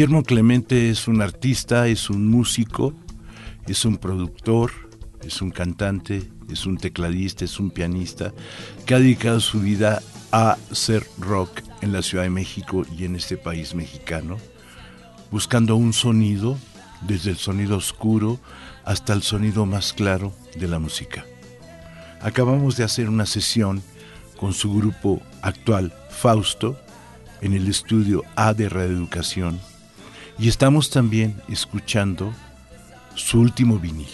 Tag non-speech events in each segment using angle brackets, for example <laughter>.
Clemente es un artista, es un músico, es un productor, es un cantante, es un tecladista, es un pianista que ha dedicado su vida a hacer rock en la Ciudad de México y en este país mexicano, buscando un sonido, desde el sonido oscuro hasta el sonido más claro de la música. Acabamos de hacer una sesión con su grupo actual, Fausto, en el estudio A de Reeducación y estamos también escuchando su último vinil,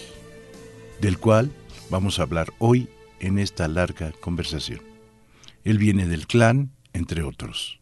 del cual vamos a hablar hoy en esta larga conversación. Él viene del clan, entre otros.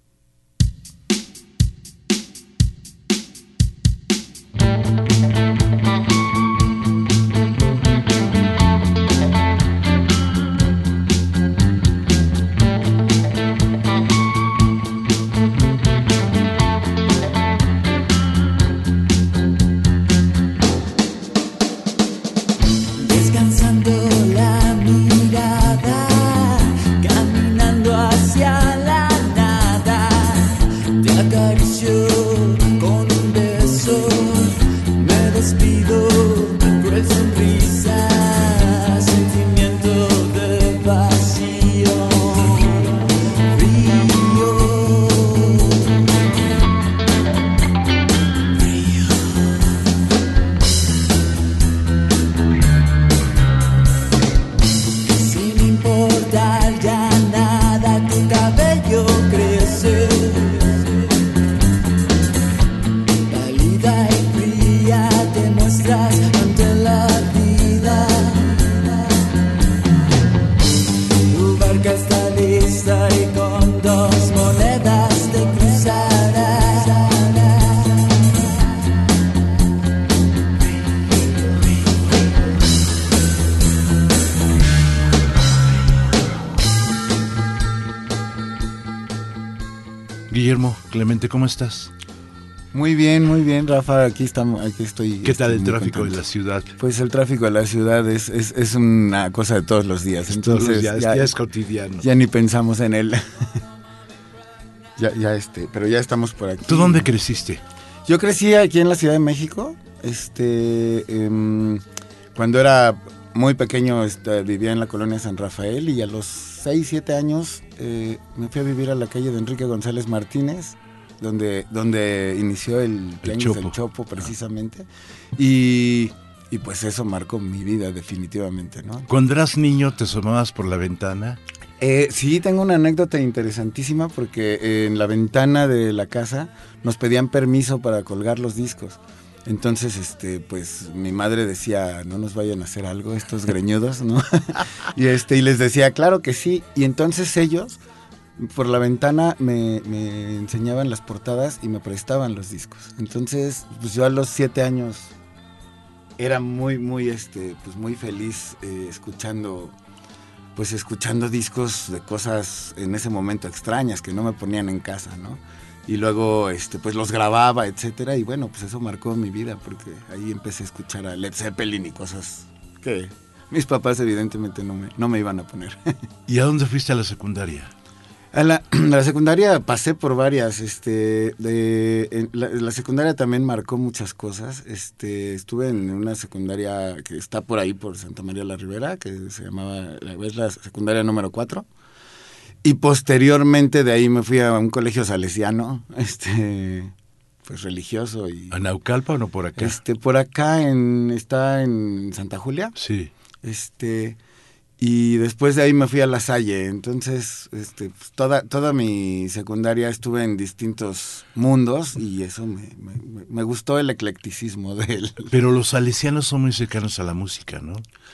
¿Cómo estás? Muy bien, muy bien, Rafa. Aquí estamos, aquí estoy. ¿Qué tal el este, tráfico de la ciudad? Pues el tráfico de la ciudad es, es, es una cosa de todos los días. Todos los Entonces días, ya, ya es cotidiano. ya ni pensamos en él. <laughs> ya, ya este, pero ya estamos por aquí. ¿Tú dónde creciste? Yo crecí aquí en la Ciudad de México. Este, em, cuando era muy pequeño este, vivía en la colonia San Rafael y a los 6, 7 años eh, me fui a vivir a la calle de Enrique González Martínez, donde, donde inició el del Chopo. Chopo precisamente. Y, y pues eso marcó mi vida definitivamente, ¿no? Cuando eras niño te asomabas por la ventana. Eh, sí, tengo una anécdota interesantísima porque en la ventana de la casa nos pedían permiso para colgar los discos. Entonces, este, pues mi madre decía, no nos vayan a hacer algo estos greñudos, ¿no? <laughs> y este, y les decía, claro que sí. Y entonces ellos, por la ventana, me, me enseñaban las portadas y me prestaban los discos. Entonces, pues yo a los siete años era muy, muy, este, pues muy feliz eh, escuchando pues escuchando discos de cosas en ese momento extrañas que no me ponían en casa, ¿no? Y luego, este, pues los grababa, etcétera, y bueno, pues eso marcó mi vida, porque ahí empecé a escuchar a Led Zeppelin y cosas que mis papás evidentemente no me, no me iban a poner. <laughs> ¿Y a dónde fuiste a la secundaria? A la, a <clears throat> la secundaria pasé por varias, este, de, en la, la secundaria también marcó muchas cosas, este, estuve en una secundaria que está por ahí, por Santa María la Ribera, que se llamaba, es la secundaria número 4, y posteriormente de ahí me fui a un colegio salesiano, <laughs> este, pues religioso y... ¿A Naucalpa o no por acá? Este, por acá en, está en Santa Julia, Sí. este y después de ahí me fui a La Salle. Entonces, este, pues, toda, toda mi secundaria estuve en distintos mundos y eso me, me- me gustó el eclecticismo de él. <laughs> Pero los salesianos son muy cercanos a la música, ¿no?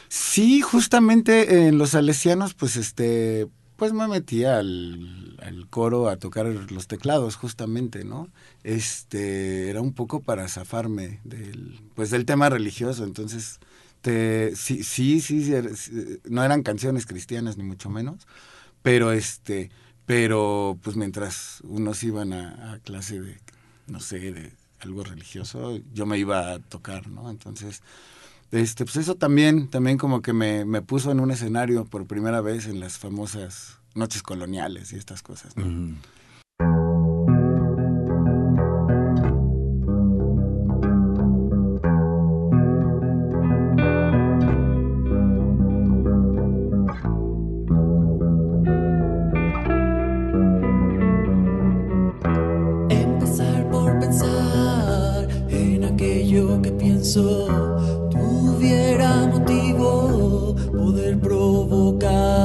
Sí, justamente en los salesianos, pues este, pues me metí al, al coro a tocar los teclados, justamente, ¿no? Este, era un poco para zafarme del, pues del tema religioso, entonces, te, sí, sí, sí, era- sí, no eran canciones cristianas ni mucho menos, pero este, pero pues mientras unos iban a, clase de, no sé, de algo religioso, yo me iba a tocar, ¿no? Entonces, este, pues eso también, también como que me, me puso en un escenario por primera vez en las famosas noches coloniales y estas cosas. ¿no? Pienso tuviera motivo, poder provocar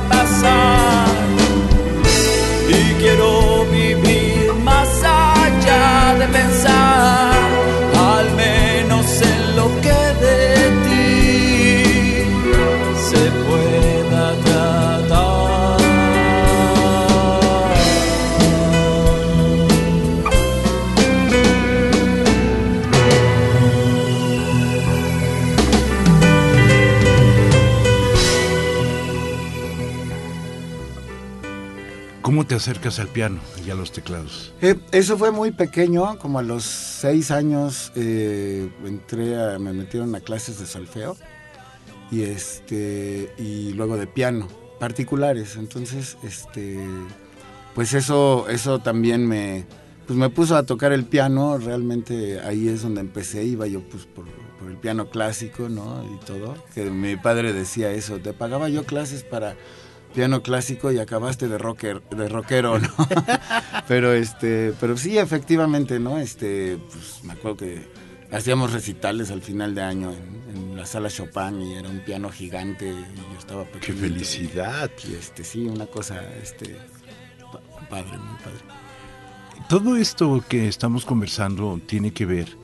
passar. Te acercas al piano y a los teclados? Eh, eso fue muy pequeño, como a los seis años eh, entré a, me metieron a clases de solfeo y este y luego de piano particulares. Entonces, este, pues eso, eso también me, pues me puso a tocar el piano. Realmente ahí es donde empecé. Iba yo pues por, por el piano clásico, ¿no? Y todo. Que mi padre decía eso. Te pagaba yo clases para piano clásico y acabaste de rocker, de rockero, ¿no? <laughs> pero este, pero sí, efectivamente, ¿no? Este, pues me acuerdo que hacíamos recitales al final de año en, la sala Chopin y era un piano gigante y yo estaba ¡Qué felicidad! Y, este, sí, una cosa, este, padre, muy padre. Todo esto que estamos conversando tiene que ver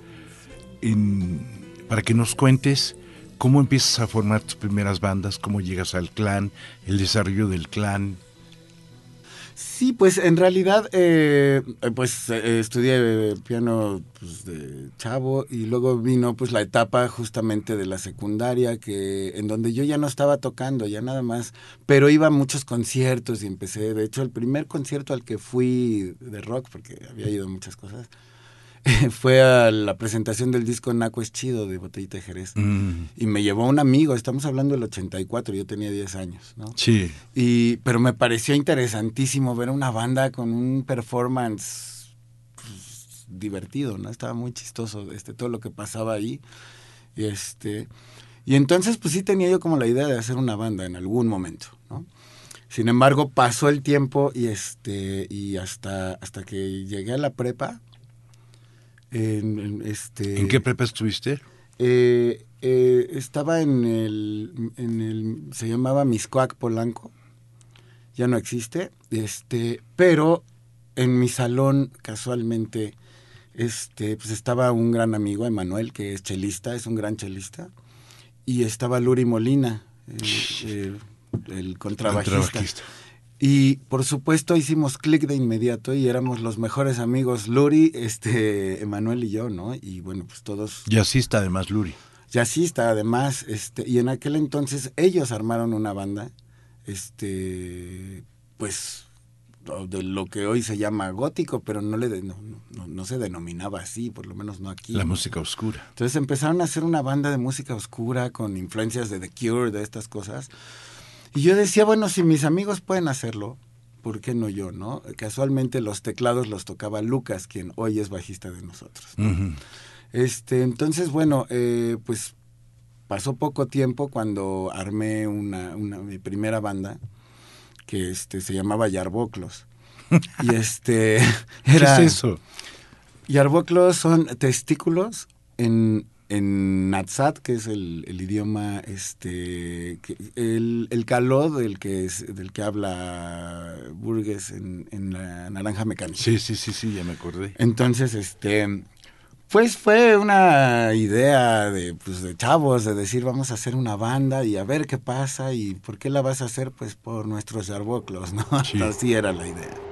en, para que nos cuentes ¿Cómo empiezas a formar tus primeras bandas? ¿Cómo llegas al clan? ¿El desarrollo del clan? Sí, pues en realidad, eh, pues eh, estudié piano pues, de chavo y luego vino pues la etapa justamente de la secundaria que en donde yo ya no estaba tocando, ya nada más, pero iba a muchos conciertos y empecé, de hecho el primer concierto al que fui de rock, porque había ido muchas cosas, <laughs> fue a la presentación del disco Naco es chido de Botellita de Jerez. Mm. Y me llevó un amigo, estamos hablando del 84, yo tenía 10 años, ¿no? Sí. Y, pero me pareció interesantísimo ver una banda con un performance pues, divertido, ¿no? Estaba muy chistoso este, todo lo que pasaba ahí. Y, este, y entonces, pues sí tenía yo como la idea de hacer una banda en algún momento, ¿no? Sin embargo, pasó el tiempo y, este, y hasta, hasta que llegué a la prepa, en, este, ¿En qué prepa estuviste? Eh, eh, estaba en el, en el, se llamaba Miscoac Polanco, ya no existe, este, pero en mi salón casualmente, este, pues estaba un gran amigo, Emanuel, que es chelista, es un gran chelista, y estaba Luri Molina, el, el contrabajista. Y por supuesto hicimos clic de inmediato y éramos los mejores amigos, Luri, este, <laughs> Emanuel y yo, ¿no? Y bueno, pues todos. Jazzista además, Luri. Jazzista además, este, y en aquel entonces ellos armaron una banda, este, pues de lo que hoy se llama gótico, pero no le no, no, no, se denominaba así, por lo menos no aquí. La música oscura. Entonces empezaron a hacer una banda de música oscura con influencias de The Cure, de estas cosas. Y yo decía, bueno, si mis amigos pueden hacerlo, ¿por qué no yo, no? Casualmente los teclados los tocaba Lucas, quien hoy es bajista de nosotros. Este, entonces, bueno, eh, pues pasó poco tiempo cuando armé una, una, mi primera banda que este se llamaba Yarboclos. y este era <laughs> ¿Qué es eso? Yarboclos son testículos en en Natsat, que es el, idioma, este, el, el caló del que, es, del que habla Burgues en, la Naranja Mecánica. Sí, sí, sí, sí, ya me acordé. Entonces, este, pues fue una idea de, pues, de chavos, de decir, vamos a hacer una banda y a ver qué pasa y por qué la vas a hacer, pues por nuestros arboclos, ¿no? <laughs> Así era la idea.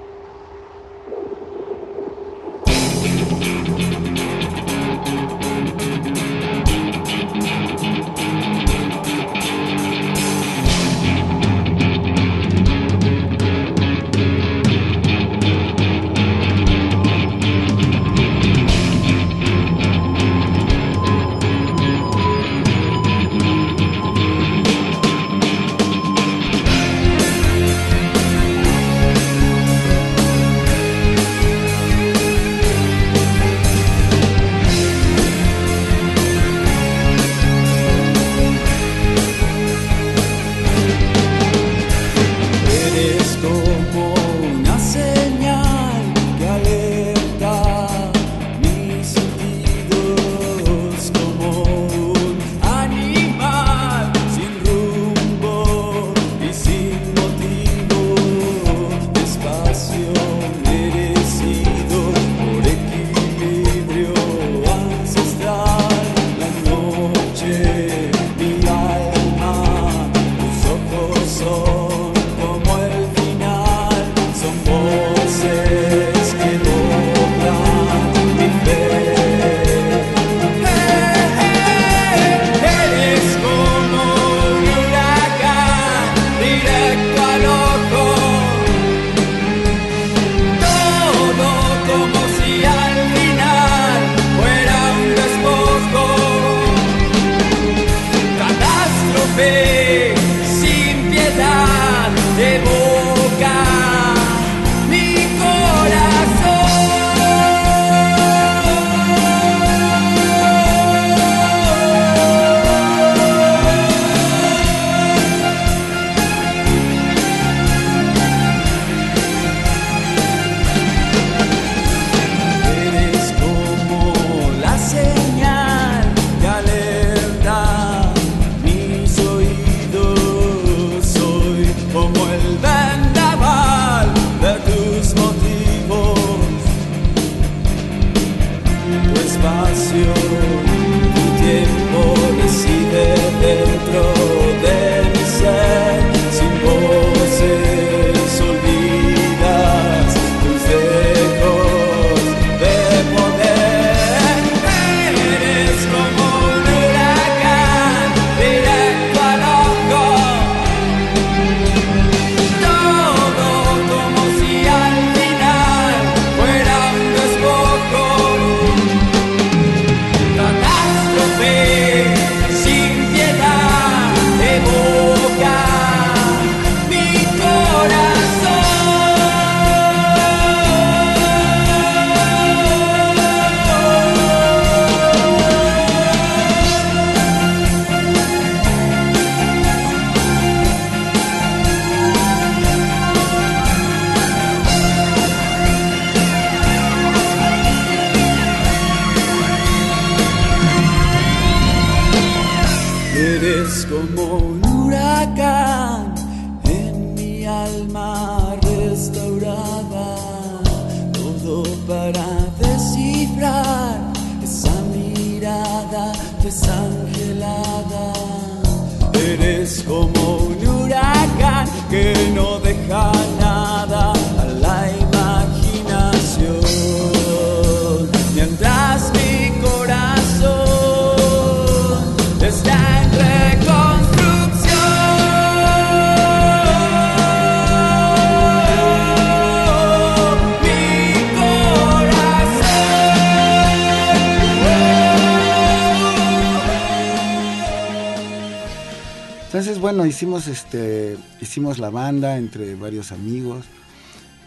Bueno, hicimos este, hicimos la banda entre varios amigos.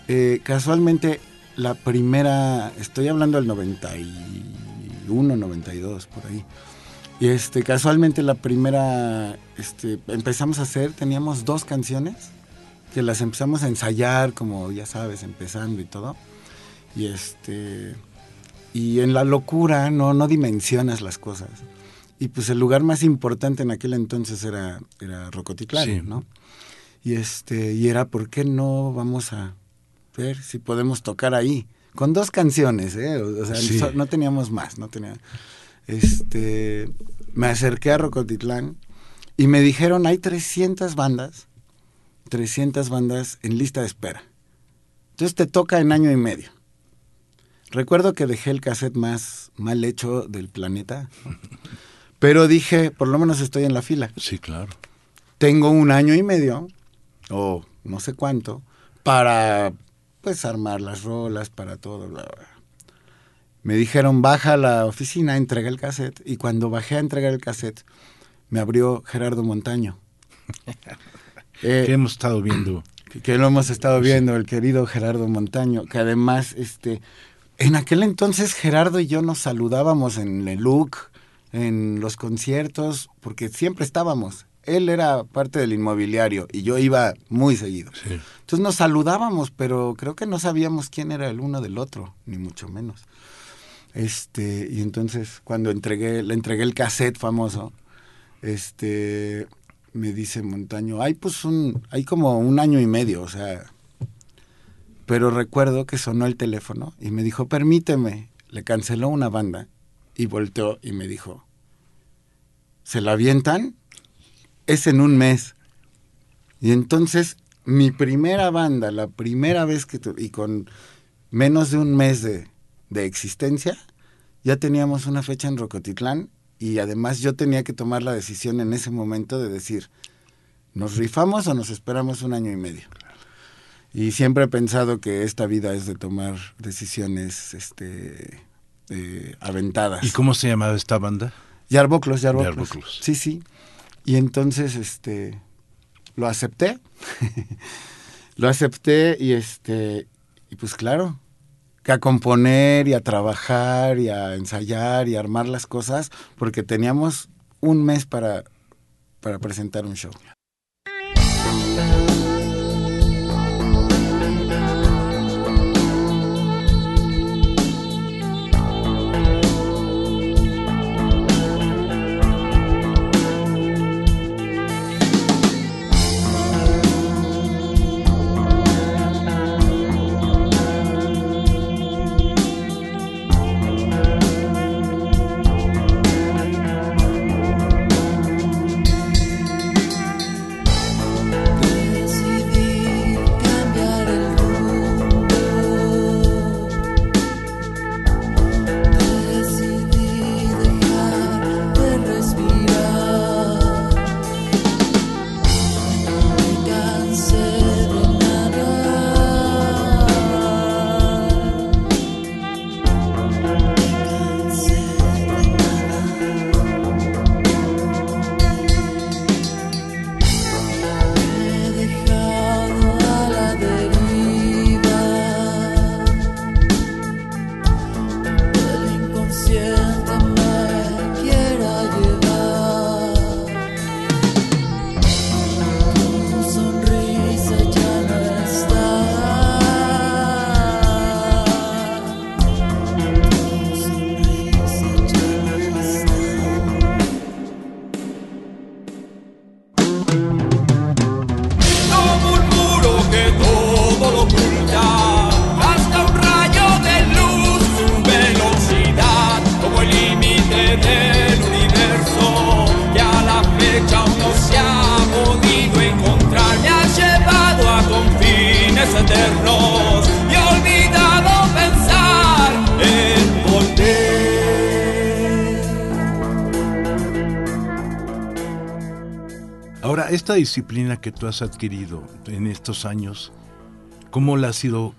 Eh, casualmente, la primera, estoy hablando del 91, 92, por ahí. Y este, casualmente la primera, este, empezamos a hacer, teníamos dos canciones que las empezamos a ensayar, como ya sabes, empezando y todo. Y este, y en la locura no, no dimensionas las cosas. Y pues el lugar más importante en aquel entonces era, era Rocotitlán, Sí. ¿no? Y este, y era, ¿por qué no vamos a ver si podemos tocar ahí? Con dos canciones, ¿eh? O sea, Sí. no teníamos más, no tenía. Este, me acerqué a Rocotitlán y me dijeron, hay 300 bandas, 300 bandas en lista de espera. Entonces te toca en año y medio. Recuerdo que dejé el cassette más mal hecho del planeta, <laughs> pero dije, por lo menos estoy en la fila. Sí, claro. Tengo un año y medio, o no sé cuánto, para pues armar las rolas, para todo, bla, bla. Me dijeron, baja a la oficina, entrega el cassette, y cuando bajé a entregar el cassette, me abrió Gerardo Montaño. <laughs> Eh, Que hemos estado viendo. <clears throat> que, que lo hemos estado viendo, el querido Gerardo Montaño, que además, este, en aquel entonces Gerardo y yo nos saludábamos en el look, en los conciertos, porque siempre estábamos. Él era parte del inmobiliario y yo iba muy seguido. Sí. Entonces nos saludábamos, pero creo que no sabíamos quién era el uno del otro, ni mucho menos. Este, y entonces cuando entregué, le entregué el cassette famoso, este, me dice Montaño, hay pues un, hay como un año y medio, o sea, pero recuerdo que sonó el teléfono y me dijo, permíteme, le canceló una banda y volteó y me dijo, ¿se la avientan? Es en un mes. Y entonces mi primera banda, la primera vez que, tu- y con menos de un mes de, de existencia, ya teníamos una fecha en Rocotitlán y además yo tenía que tomar la decisión en ese momento de decir, ¿nos rifamos o nos esperamos un año y medio? Y siempre he pensado que esta vida es de tomar decisiones este, eh, aventadas. ¿Y cómo se llamaba esta banda? Yarboclos, Yarboclos. Yarboclos. Sí, sí. Y entonces, este, lo acepté. <laughs> lo acepté y este, y pues claro, que a componer y a trabajar y a ensayar y a armar las cosas, porque teníamos un mes para, para presentar un show. Esta disciplina que tú has adquirido en estos años, ¿cómo la has ido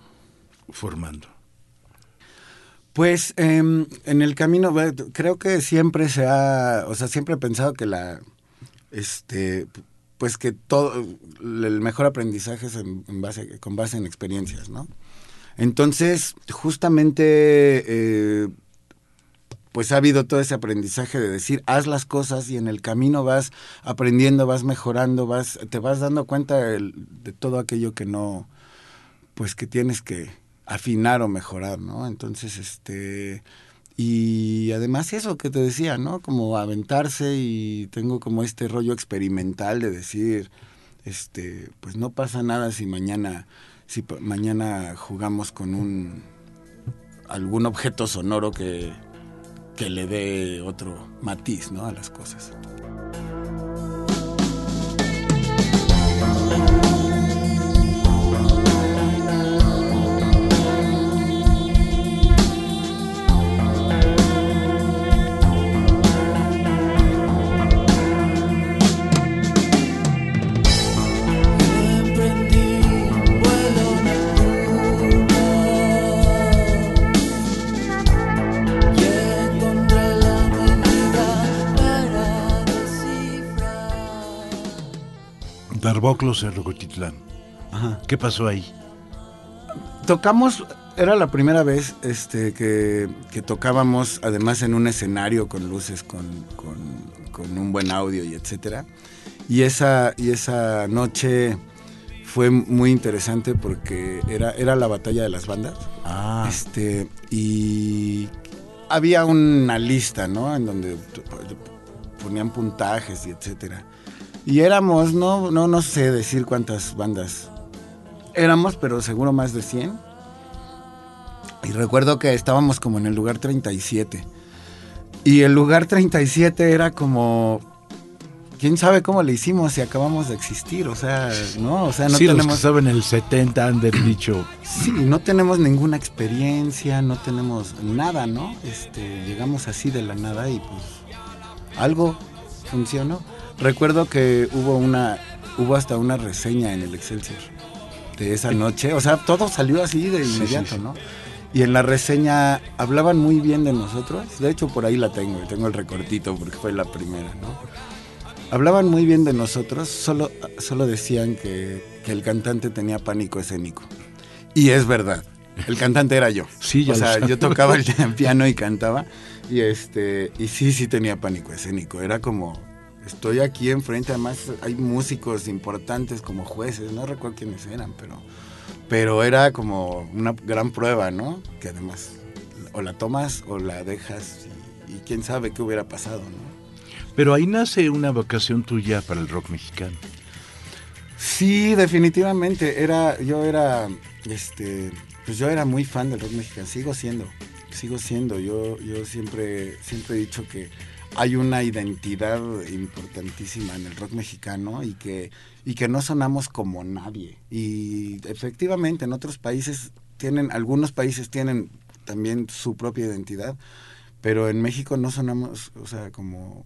formando? Pues em, en el camino, creo que siempre se ha, o sea, siempre he pensado que la, este, pues que todo, el mejor aprendizaje es con base en experiencias, ¿no? Entonces, justamente, eh, pues ha habido todo ese aprendizaje de decir, haz las cosas y en el camino vas aprendiendo, vas mejorando, vas, te vas dando cuenta de, de todo aquello que no, pues que tienes que, afinar o mejorar, ¿no? Entonces, este, y además eso que te decía, ¿no? Como aventarse y tengo como este rollo experimental de decir, este, pues no pasa nada si mañana, si mañana jugamos con un, algún objeto sonoro que, que le dé otro matiz, ¿no? A las cosas. Boclos en Rocotitlán. ¿Qué pasó ahí? Tocamos, era la primera vez este, que, tocábamos, además en un escenario con luces, con, un buen audio y etcétera. Y esa, y esa noche fue muy interesante porque era, era la batalla de las bandas. Ah. Este, y había una lista, ¿no? En donde ponían puntajes y etcétera. Y éramos, no, no, no sé decir cuántas bandas éramos, pero seguro más de 100. Y recuerdo que estábamos como en el lugar 37. Y el lugar 37 era como quién sabe cómo le hicimos si acabamos de existir, o sea, no, o sea, no sí, tenemos los que saben el 70 han dicho. Sí, no tenemos ninguna experiencia, no tenemos nada, ¿no? Este, llegamos así de la nada y pues algo funcionó. Recuerdo que hubo una, hubo hasta una reseña en el Excelsior de esa noche. O sea, todo salió así de inmediato, ¿no? Y en la reseña hablaban muy bien de nosotros. De hecho, por ahí la tengo, tengo el recortito porque fue la primera, ¿no? Hablaban muy bien de nosotros, solo, solo decían que, que el cantante tenía pánico escénico. Y es verdad. El cantante era yo. Sí, ya O sea, yo tocaba el <laughs> piano y cantaba. Y este, y sí, sí tenía pánico escénico. Era como, estoy aquí enfrente, además hay músicos importantes como jueces, no recuerdo quiénes eran, pero, pero era como una gran prueba, ¿no? Que además o la tomas o la dejas y, quién sabe qué hubiera pasado, ¿no? Pero ahí nace una vocación tuya para el rock mexicano. Sí, definitivamente. Era, yo era, este, pues yo era muy fan del rock mexicano. Sigo siendo, sigo siendo. Yo, yo siempre, siempre he dicho que hay una identidad importantísima en el rock mexicano y que, y que no sonamos como nadie. Y efectivamente en otros países tienen, algunos países tienen también su propia identidad, pero en México no sonamos, o sea, como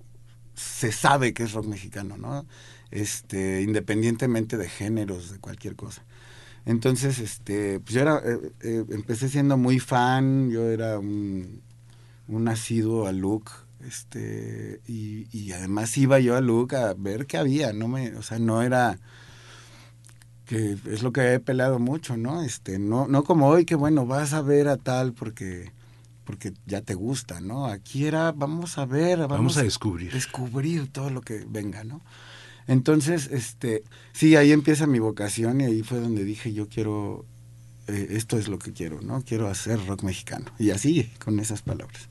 se sabe que es rock mexicano, ¿no? Este, independientemente de géneros, de cualquier cosa. Entonces, este, pues yo era, eh, eh, empecé siendo muy fan, yo era un, un asiduo a Luke, este, y, además iba yo a Luke a ver qué había, no me, o sea, no era que es lo que he peleado mucho, ¿no? Este, no, no como hoy que bueno, vas a ver a tal porque porque ya te gusta, ¿no? Aquí era, vamos a ver, vamos, a descubrir. Descubrir todo lo que venga, ¿no? Entonces, este, sí, ahí empieza mi vocación y ahí fue donde dije, yo quiero, eh, esto es lo que quiero, ¿no? Quiero hacer rock mexicano. Y así, con esas palabras.